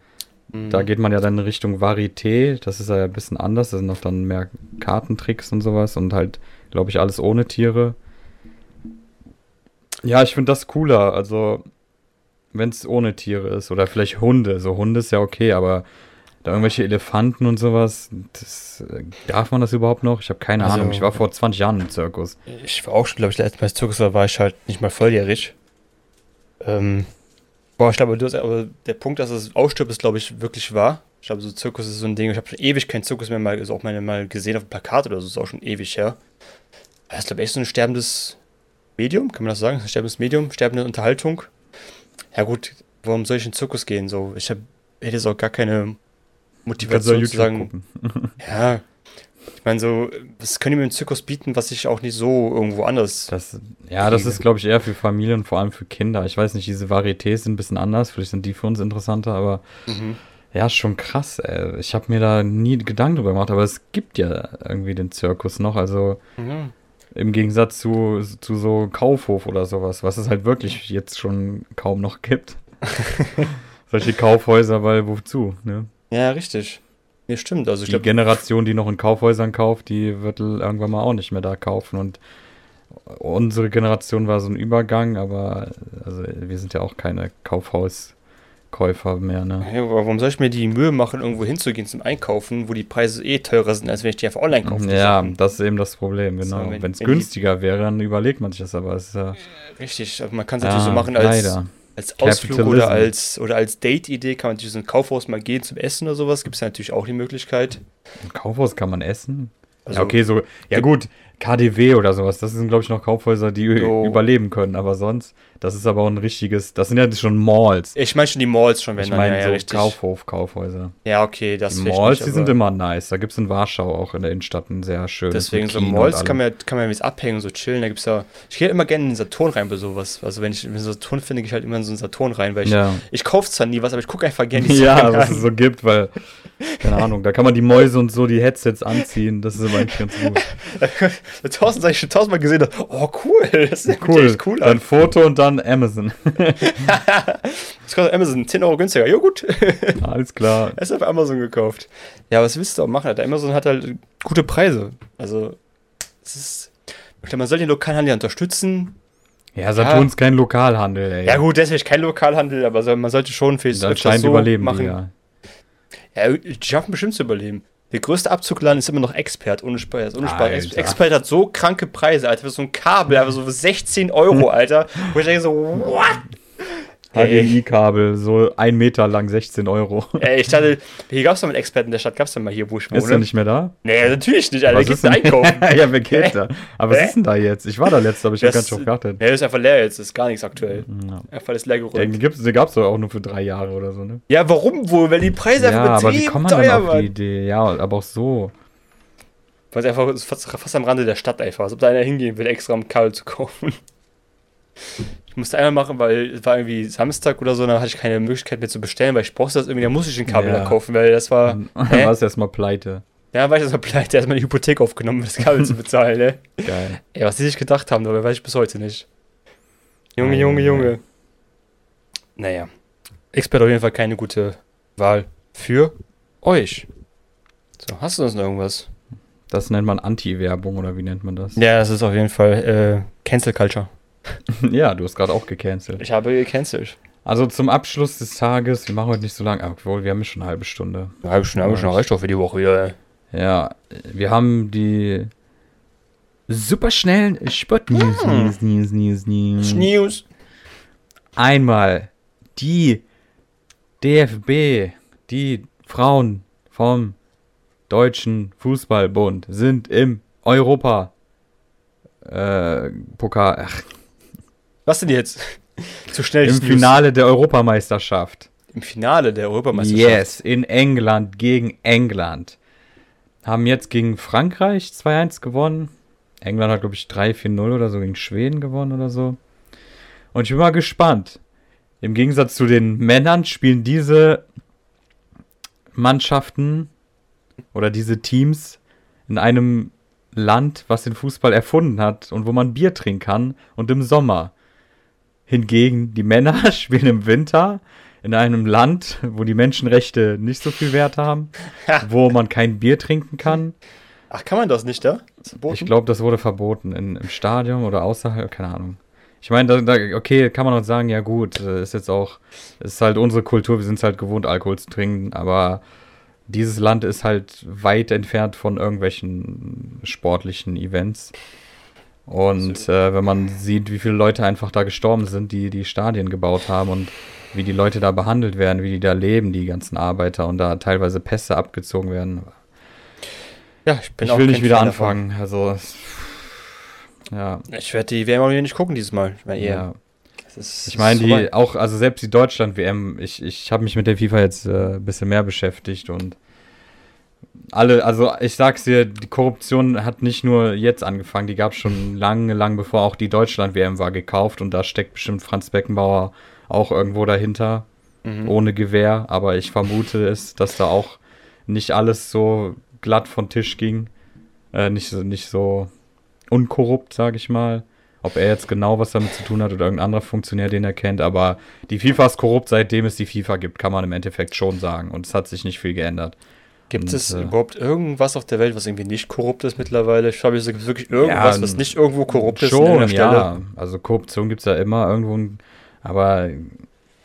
Mhm. Da geht man ja dann in Richtung Varieté. Das ist ja ein bisschen anders. Da sind auch dann mehr Kartentricks und sowas und halt, glaube ich, alles ohne Tiere. Ja, ich finde das cooler. Also, wenn es ohne Tiere ist oder vielleicht Hunde. So Hunde ist ja okay, aber da irgendwelche Elefanten und sowas, das, äh, darf man das überhaupt noch? Ich habe keine Also- Ahnung. Ich war vor 20 Jahren im Zirkus. Ich war auch schon, glaube ich, letztes Mal im Zirkus, da war ich halt nicht mal volljährig. Ähm, boah, ich glaube, du hast, aber der Punkt, dass es ausstirbt, ist, glaube ich, wirklich wahr. Ich glaube, so Zirkus ist so ein Ding. Ich habe schon ewig keinen Zirkus mehr mal, also auch meine mal gesehen auf dem Plakat oder so, ist auch schon ewig her. Das ist, glaube ich, echt so ein sterbendes Medium, kann man das sagen? Ein sterbendes Medium, sterbende Unterhaltung. Ja, gut, warum soll ich in den Zirkus gehen? So, ich hab, hätte jetzt auch gar keine Motivation zu sagen, ja. Ich meine, so, was können die mir im Zirkus bieten, was ich auch nicht so irgendwo anders. Das, ja, das ist, glaube ich, eher für Familien, vor allem für Kinder. Ich weiß nicht, diese Varietés sind ein bisschen anders. Vielleicht sind die für uns interessanter, aber Mhm. ja, schon krass. Ey. Ich habe mir da nie Gedanken drüber gemacht, aber es gibt ja irgendwie den Zirkus noch. Also Ja. im Gegensatz zu, zu so Kaufhof oder sowas, was es halt wirklich jetzt schon kaum noch gibt. Solche Kaufhäuser, weil wozu? Ne? Ja, richtig. Nee, stimmt. Also ich Die glaube, Generation, die noch in Kaufhäusern kauft, die wird irgendwann mal auch nicht mehr da kaufen. Und unsere Generation war so ein Übergang, aber also wir sind ja auch keine Kaufhauskäufer mehr. Ne? ja, warum soll ich mir die Mühe machen, irgendwo hinzugehen zum Einkaufen, wo die Preise eh teurer sind, als wenn ich die einfach online kaufe? die Ja, Sachen? das ist eben das Problem, So, genau. wenn- Wenn es die- günstiger wäre, dann überlegt man sich das, aber es ist ja, Richtig. Also man kann es ja natürlich so machen als, leider. Als Ausflug oder als, oder als Date-Idee. Kann man natürlich so ein Kaufhaus mal gehen zum Essen oder sowas. Gibt es ja natürlich auch die Möglichkeit. Im Kaufhaus kann man essen. Also, ja, okay, so, ja gut, KDW oder sowas, das sind, glaube ich, noch Kaufhäuser, die Jo. überleben können, aber sonst, das ist aber auch ein richtiges, das sind ja schon Malls. Ich meine schon die Malls schon, wenn Ich meine ja, ja, so richtig. Kaufhof, Kaufhäuser. Ja, okay, das Die Malls, nicht, die sind immer nice. Da gibt es in Warschau auch in der Innenstadt ein sehr schönes. Deswegen so Malls kann man, kann man jetzt abhängen, so chillen. Da gibt's ja. Ich gehe immer gerne in den Saturn rein bei sowas. Also wenn ich einen Saturn finde, gehe ich halt immer in so einen Saturn rein, weil ich. Ja, Ich kaufe zwar nie was, aber ich gucke einfach gerne die ja Sachen was an. es so gibt, weil, keine Ahnung, da kann man die Mäuse und so die Headsets anziehen. Das ist immer eigentlich ganz gut. Tausend, ich schon tausendmal gesehen habe. Oh, cool. Das sieht Cool. echt cool Dann an. Foto und dann Amazon. Das kostet Amazon 10 Euro günstiger. Ja, gut. Alles klar. Er ist auf Amazon gekauft. Ja, was willst du auch machen? Alter? Amazon hat halt gute Preise. Also, es ist. Ich glaube, man soll den Lokalhandel unterstützen. Ja, Saturn ist kein Lokalhandel, ey. Ja, gut, deswegen ist kein Lokalhandel, aber so- man sollte schon überleben die, machen. ja. Ja, die schaffen bestimmt zu überleben. Der größte Abzugladen ist immer noch Expert, ohne Spaß. Ohne Spaß. Expert hat so kranke Preise, Alter. Für so ein Kabel, aber so für 16 Euro, Alter. Wo ich denke so, what? HDMI-Kabel, so ein Meter lang, 16 Euro. ey, ich dachte, hier gab es doch einen Experten in der Stadt, gab es doch mal hier, wo ich wohne. Ist er nicht mehr da? Nee, natürlich nicht, Alter. Was Der ist denn? einkaufen. ja, wer geht da? Aber was ist denn da jetzt? Ich war da letzte, aber ich habe ganz schön geachtet. Nee, ist einfach leer jetzt, ist gar nichts aktuell. Ja. Einfach alles leer Ja, geräumt. die, gibt's, die gab's doch auch nur für drei Jahre oder so, ne? Ja, warum wohl? Weil die Preise Ja, einfach aber wie kommt man teuer auf die. Idee? Ja, aber auch so. Weil es einfach ist fast, fast am Rande der Stadt einfach. Als ob da einer hingehen will, extra um Kabel zu kaufen. Ich musste einmal machen, weil es war irgendwie Samstag oder so, dann hatte ich keine Möglichkeit mehr zu bestellen, weil ich brauchte das irgendwie, dann musste ich ein Kabel Ja. da kaufen, weil das war. Dann Hä? war es erstmal pleite. Ja, war ich das mal pleite, erstmal eine Hypothek aufgenommen, um das Kabel zu bezahlen, ne? Geil. Ey, was die sich gedacht haben, dabei weiß ich bis heute nicht. Junge, Ei, Junge, Junge. Naja. Expert auf jeden Fall keine gute Wahl für euch. So, hast du sonst noch irgendwas? Das nennt man Anti-Werbung oder wie nennt man das? Ja, das ist auf jeden Fall äh, Cancel Culture. Ja, du hast gerade auch gecancelt. Ich habe gecancelt. Also zum Abschluss des Tages, wir machen heute nicht so lange, obwohl wir haben ja schon eine halbe Stunde. Eine halbe Stunde haben wir schon reicht doch für die Woche wieder. Ja, wir haben die superschnellen Sport-News, Hm. News, News, News, News. News. Einmal die DFB, die Frauen vom Deutschen Fußballbund sind im Europa äh, Pokal, ach, Was denn jetzt? Zu schnell im. Finale der Europameisterschaft. Im Finale der Europameisterschaft. Yes, in England gegen England. Haben jetzt gegen Frankreich 2-1 gewonnen. England hat, glaube ich, 3-4-0 oder so gegen Schweden gewonnen oder so. Und ich bin mal gespannt. Im Gegensatz zu den Männern spielen diese Mannschaften oder diese Teams in einem Land, was den Fußball erfunden hat und wo man Bier trinken kann und im Sommer. Hingegen die Männer spielen im Winter in einem Land, wo die Menschenrechte nicht so viel Wert haben, wo man kein Bier trinken kann. Ach, kann man das nicht da? Verboten? Ich glaube, das wurde verboten in, im Stadion oder außerhalb, keine Ahnung. Ich meine, da, da, okay, kann man auch sagen, ja gut, äh, ist jetzt auch, ist halt unsere Kultur, wir sind es halt gewohnt, Alkohol zu trinken, aber dieses Land ist halt weit entfernt von irgendwelchen sportlichen Events. Und äh, wenn man sieht, wie viele Leute einfach da gestorben sind, die die Stadien gebaut haben und wie die Leute da behandelt werden, wie die da leben, die ganzen Arbeiter und da teilweise Pässe abgezogen werden. Ja, ich bin ich auch will nicht wieder Fan davon. anfangen. Also, es- ja. Ich werde die WM auch nicht gucken dieses Mal. Ich meine, ja. Ich meine, die auch, also selbst die Deutschland-WM, ich, ich habe mich mit der FIFA jetzt äh, ein bisschen mehr beschäftigt und alle, also ich sag's dir, die Korruption hat nicht nur jetzt angefangen, die gab es schon lange, lange bevor auch die Deutschland-WM war gekauft und da steckt bestimmt Franz Beckenbauer auch irgendwo dahinter, Mhm. ohne Gewehr, aber ich vermute es, dass da auch nicht alles so glatt von Tisch ging, äh, nicht so, nicht so unkorrupt, sag ich mal. Ob er jetzt genau was damit zu tun hat oder irgendein anderer Funktionär, den er kennt, aber die FIFA ist korrupt, seitdem es die FIFA gibt, kann man im Endeffekt schon sagen. Und es hat sich nicht viel geändert. Gibt es äh, überhaupt irgendwas auf der Welt, was irgendwie nicht korrupt ist mittlerweile? Ich glaube, es gibt wirklich irgendwas, Ja, was nicht irgendwo korrupt ist. Schon, ja. Also Korruption gibt es ja immer irgendwo, aber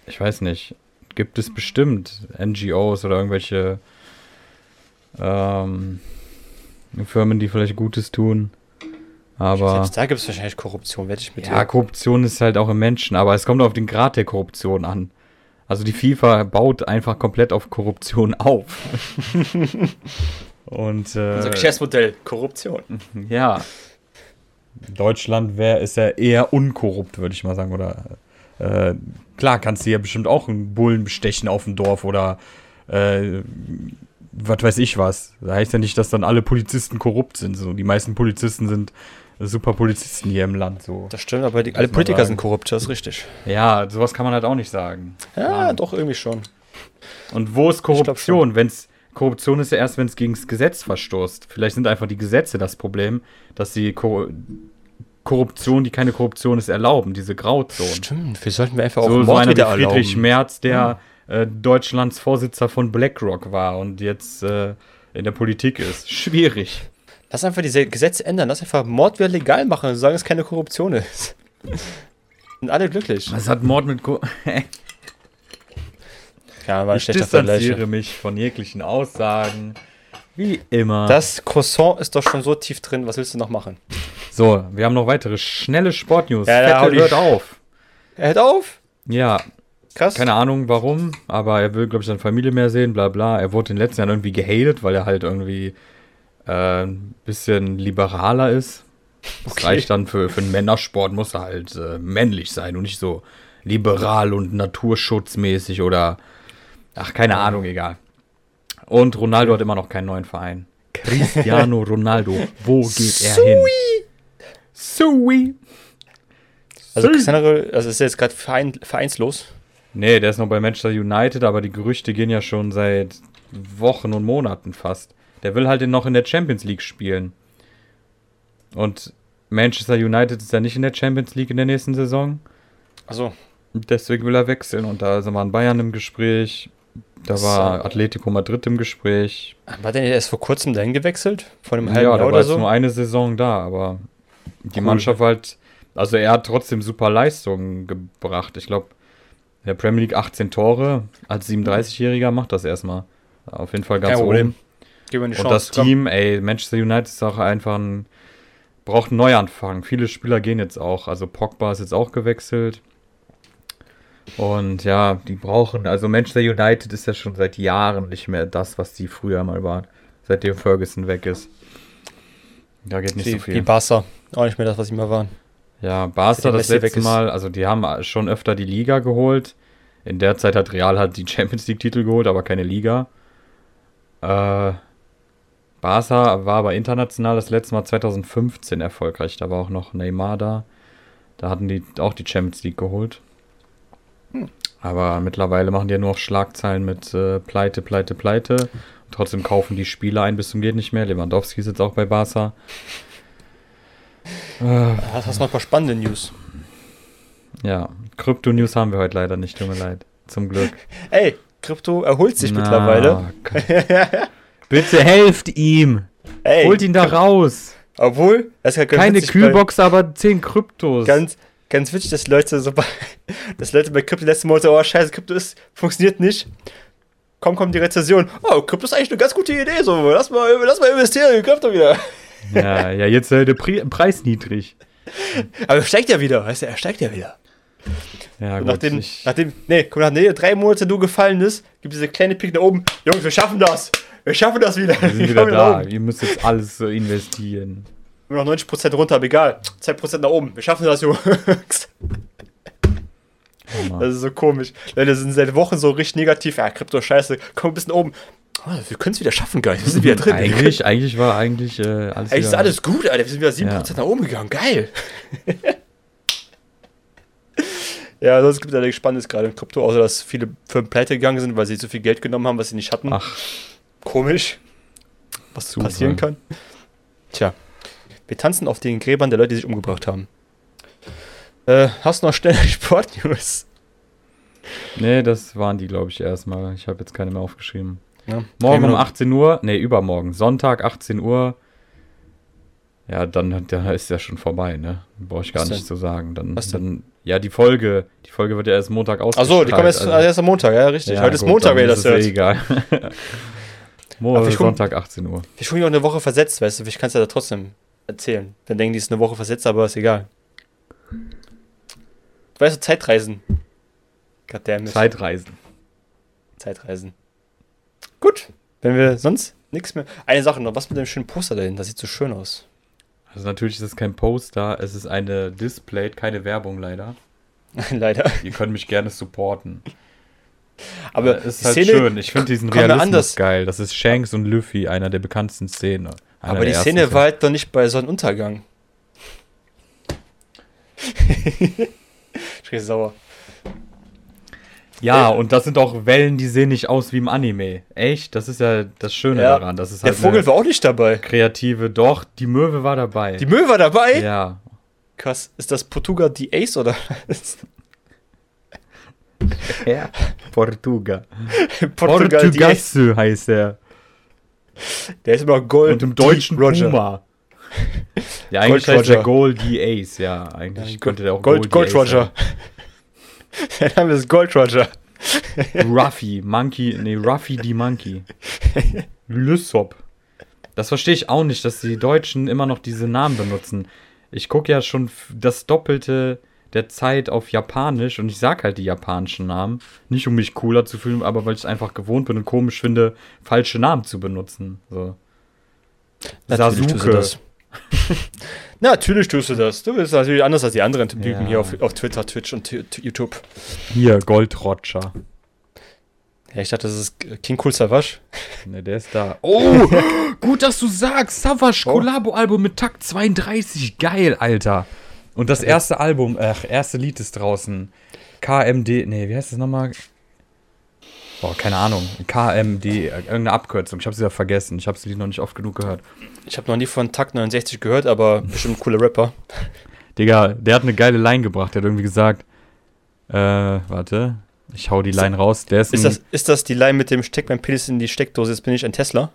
ich weiß nicht. Gibt es bestimmt NGOs oder irgendwelche ähm, Firmen, die vielleicht Gutes tun. Aber Selbst da gibt es wahrscheinlich Korruption, wette ich mit ja. Korruption ist halt auch im Menschen, aber es kommt auf den Grad der Korruption an. Also die FIFA baut einfach komplett auf Korruption auf. Und äh, Unser Geschäftsmodell, Korruption. ja. Deutschland wär, ist ja eher unkorrupt, würde ich mal sagen. Oder äh, klar, kannst du ja bestimmt auch einen Bullen bestechen auf dem Dorf oder äh, was weiß ich was. Da heißt ja nicht, dass dann alle Polizisten korrupt sind. So, die meisten Polizisten sind super Polizisten hier im Land. So. Das stimmt, aber die, alle Politiker sagen. sind korrupt, das ist richtig. Ja, sowas kann man halt auch nicht sagen. Ja, Ja. doch, irgendwie schon. Und wo ist Korruption? Wenn's Korruption ist ja erst, wenn es gegen das Gesetz verstoßt. Vielleicht sind einfach die Gesetze das Problem, dass die Kor Korruption, die keine Korruption ist, erlauben, diese Grauzonen. Stimmt, wir sollten wir einfach auch So, so Mord einer wie wieder Friedrich erlauben. Merz, der äh, Deutschlands Vorsitzer von BlackRock war und jetzt äh, in der Politik ist. Schwierig. Lass einfach diese Gesetze ändern, lass einfach Mord wieder legal machen und sagen, dass es keine Korruption ist. Sind alle glücklich. Was hat Mord mit Ko Ja, war Ich distanziere mich von jeglichen Aussagen. Wie immer. Das Croissant ist doch schon so tief drin, was willst du noch machen? so, wir haben noch weitere schnelle Sportnews. Ja, hau Vettel hört auf. Er hört auf? Ja, Krass. Keine Ahnung warum, aber er will, glaube ich, seine Familie mehr sehen, bla bla. Er wurde in den letzten Jahren irgendwie gehatet, weil er halt irgendwie ein bisschen liberaler ist. Das Okay. reicht dann für, für einen Männersport, muss er halt äh, männlich sein und nicht so liberal und naturschutzmäßig oder ach, keine Ahnung, egal. Und Ronaldo hat immer noch keinen neuen Verein. Cristiano Ronaldo, wo geht er hin? Sui. Also, Cristiano, also ist er jetzt gerade Verein, vereinslos. Nee, der ist noch bei Manchester United, aber die Gerüchte gehen ja schon seit Wochen und Monaten fast. Der will halt noch in der Champions League spielen. Und Manchester United ist ja nicht in der Champions League in der nächsten Saison. Also, Deswegen will er wechseln. Und da waren Bayern im Gespräch. Da war So. Atletico Madrid im Gespräch. war der nicht erst vor kurzem dahin gewechselt? Vor einem halben Ja, Jahr da war oder jetzt so? nur eine Saison da, aber die Cool. Mannschaft war halt, also er hat trotzdem super Leistungen gebracht. Ich glaube, in der Premier League 18 Tore, als 37-Jähriger macht das erstmal. Auf jeden Fall ganz Kein Problem. Gib mir eine Und das komm. Team, ey, Manchester United ist auch einfach ein, braucht einen Neuanfang. Viele Spieler gehen jetzt auch. Also Pogba ist jetzt auch gewechselt. Und ja, die brauchen, also Manchester United ist ja schon seit Jahren nicht mehr das, was die früher mal waren. Seitdem Ferguson weg ist. Da geht nicht die, so die viel. Barca. Auch nicht mehr das, was sie mal waren. Ja, Barca das letzte. Mal, also die haben schon öfter die Liga geholt. In der Zeit hat Real halt die Champions League Titel geholt, aber keine Liga. Äh, Barca war aber international das letzte Mal 2015 erfolgreich. Da war auch noch Neymar da. Da hatten die auch die Champions League geholt. Hm. Aber mittlerweile machen die ja nur noch Schlagzeilen mit äh, Pleite, Pleite, Pleite. Und trotzdem kaufen die Spieler ein bis zum geht nicht mehr. Lewandowski ist jetzt auch bei Barca. Äh, Hast hast noch ein paar spannende News. ja, Krypto-News haben wir heute leider nicht, tut mir leid. Zum Glück. Ey, Krypto erholt sich Na, mittlerweile. Bitte helft ihm! Ey, Holt ihn da raus! Obwohl, es hat Keine witzig, Kühlbox, aber 10 Kryptos. Ganz, ganz witzig, dass Leute so bei, dass Leute bei Krypto letzten Monat so, oh scheiße, Krypto ist, funktioniert nicht. Komm, kommt die Rezession. Oh, Krypto ist eigentlich eine ganz gute Idee, so, lass mal, lass mal investieren in Krypto wieder. Ja, ja, jetzt äh, der Pri Preis niedrig. Aber er steigt ja wieder, weißt du, er steigt ja wieder. Ja, gut. nachdem, nachdem, nee, guck mal, nachdem drei Monate nur gefallen ist, gibt diese kleine Pik nach oben. Jungs, wir schaffen das. Wir schaffen das wieder. wir sind wieder da. Ihr müsst jetzt alles so investieren. Nur noch 90% runter, aber egal. 2% nach oben. Wir schaffen das, Jungs. Hammer. Das ist so komisch. Leute sind seit Wochen so richtig negativ. Ja, Krypto scheiße. Komm ein bisschen oben. Oh, wir können es wieder schaffen, geil. Wir sind wieder drin. Eigentlich, eigentlich war eigentlich äh, alles. Eigentlich ist alles gut, Alter. Wir sind wieder 7% Ja. nach oben gegangen. Geil. ja, sonst gibt es allerdings Spannendes gerade in Krypto, außer dass viele Firmen pleite gegangen sind, weil sie zu viel Geld genommen haben, was sie nicht hatten. Ach, Komisch. Was Zufall. passieren kann. Tja. Wir tanzen auf den Gräbern der Leute, die sich umgebracht haben. Äh, hast du noch schnell Sportnews? nee, das waren die, glaube ich, erstmal. Ich habe jetzt keine mehr aufgeschrieben. Ja. Morgen um Noch- 18 Uhr, nee, übermorgen, Sonntag 18 Uhr. Ja, dann, dann ist ja schon vorbei, ne? Brauche ich gar Was nicht denn? zu sagen. Dann, Was dann, ja, die Folge, die Folge wird ja erst Montag ausgestrahlt. Achso, die kommen erst, also- erst am Montag, ja, richtig. Ja, Heute ist gut, Montag, dann wer ist das hört. eh egal. Morgen, Sonntag 18 Uhr. Ich schon auch eine Woche versetzt, weißt du, ich kann es ja da trotzdem erzählen. Dann denken die, es ist eine Woche versetzt, aber ist egal. Weißt du, Zeitreisen. Goddammit. Zeitreisen. Zeitreisen. Gut, wenn wir sonst nichts mehr. Eine Sache noch, was mit dem schönen Poster da hinten? Das sieht so schön aus. Also natürlich ist es kein Poster, es ist eine Display, keine Werbung leider. Leider. Ihr könnt mich gerne supporten. Aber es ist halt Szene schön. Ich finde diesen Realismus anders. geil. Das ist Shanks und Luffy, einer der bekanntesten Szenen. Aber der die Szene war halt doch nicht bei Sonnenuntergang. ich krieg sauer. Ja, Äh, und das sind auch Wellen, die sehen nicht aus wie im Anime. Echt? Das ist ja das Schöne Ja. daran. Das ist Der halt Vogel eine war auch nicht dabei. kreative. Doch, die Möwe war dabei. Die Möwe war dabei? ja. Krass. Ist das Portuga die Ace oder? ja. Portuga. Portugal. Portugasse heißt er. Der ist immer Gold. Und im Deutschen Roger. Puma. Ja, eigentlich Gold heißt der Roger. Gold die Ace, ja. Eigentlich Ja, könnte der auch Gold, Gold Ace Roger. Der Name ist Gold Roger. sein. Ruffy, Monkey, nee, Ruffy die Monkey. Lysop. Das verstehe ich auch nicht, dass die Deutschen immer noch diese Namen benutzen. Ich gucke ja schon das Doppelte der Zeit auf Japanisch und ich sag halt die japanischen Namen. Nicht um mich cooler zu fühlen, aber weil ich es einfach gewohnt bin und komisch finde, falsche Namen zu benutzen. So. Natürlich tust du das. Natürlich tust du das. Du bist natürlich anders als die anderen Typen Ja. hier auf, auf Twitter, Twitch und YouTube. Hier, Gold Roger. Ja, ich dachte, das ist King Cool Savage. Ne, der ist da. Oh, gut, dass du sagst. Savage Oh. Collabo-Album mit Takt 32. Geil, Alter. Und das erste Album, ach, erste Lied ist draußen. KMD, nee, wie heißt das nochmal? Boah, keine Ahnung. KMD, äh, irgendeine Abkürzung. Ich hab's wieder vergessen. Ich hab's Lied noch nicht oft genug gehört. Ich habe noch nie von Takt 69 gehört, aber bestimmt ein cooler Rapper. Digga, der hat eine geile Line gebracht. Der hat irgendwie gesagt, äh, warte. Ich hau die Line raus. Der ist, Ist das, ist das die Line mit dem Steck mein Penis in die Steckdose, jetzt bin ich ein Tesla?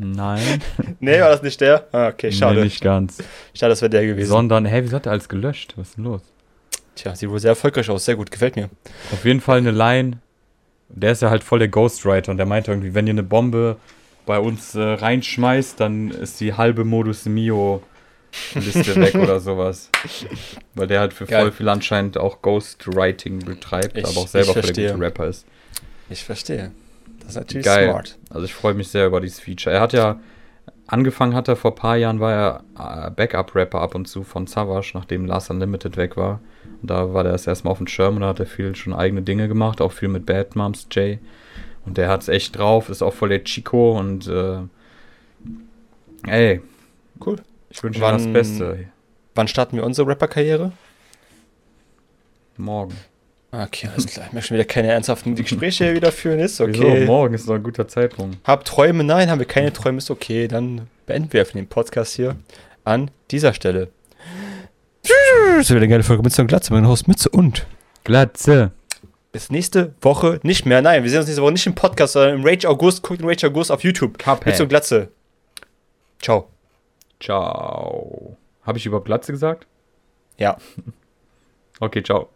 Nein, Nee, war das nicht der? Ah, okay, schade. nee, nicht ganz. Schade, das wäre der gewesen. Sondern, hä, wieso hat er alles gelöscht? Was ist denn los? Tja, sieht wohl sehr erfolgreich aus. Sehr gut, gefällt mir. Auf jeden Fall eine Line. Der ist ja halt voll der Ghostwriter und der meinte irgendwie, wenn ihr eine Bombe bei uns äh, reinschmeißt, dann ist die halbe Modus Mio Liste weg oder sowas. Weil der halt für Geil. voll viel anscheinend auch Ghostwriting betreibt, Ich- aber auch selber voll der gute Rapper ist. Ich verstehe. Das ist natürlich Geil. smart. Also ich freue mich sehr über dieses Feature. Er hat ja angefangen hat er vor ein paar Jahren war er äh, Backup-Rapper ab und zu von Savage, nachdem Last Unlimited weg war. Und da war der das erstmal auf dem Schirm und da hat er viel schon eigene Dinge gemacht, auch viel mit Bad Moms Jay. Und der hat's echt drauf, ist auch voll der Chico und äh, ey, Cool. ich wünsche ihm das Beste. Wann starten wir unsere Rapper-Karriere? Morgen. Okay, alles klar. Ich möchte schon wieder keine ernsthaften Gespräche hier wieder führen. Ist Wieso? okay. Morgen ist noch ein guter Zeitpunkt. Hab Träume? Nein, haben wir keine Träume? Ist okay. Dann beenden wir den Podcast hier an dieser Stelle. Das ist wieder eine geile Folge mit so einem Glatze, mein Host Mütze und Glatze. bis nächste Woche nicht mehr. Nein, wir sehen uns nächste Woche nicht im Podcast, sondern im Rage August. Guckt den Rage August auf YouTube. Cuphead. Mütze und Glatze. Ciao. Ciao. Habe ich überhaupt Glatze gesagt? Ja. Okay, ciao.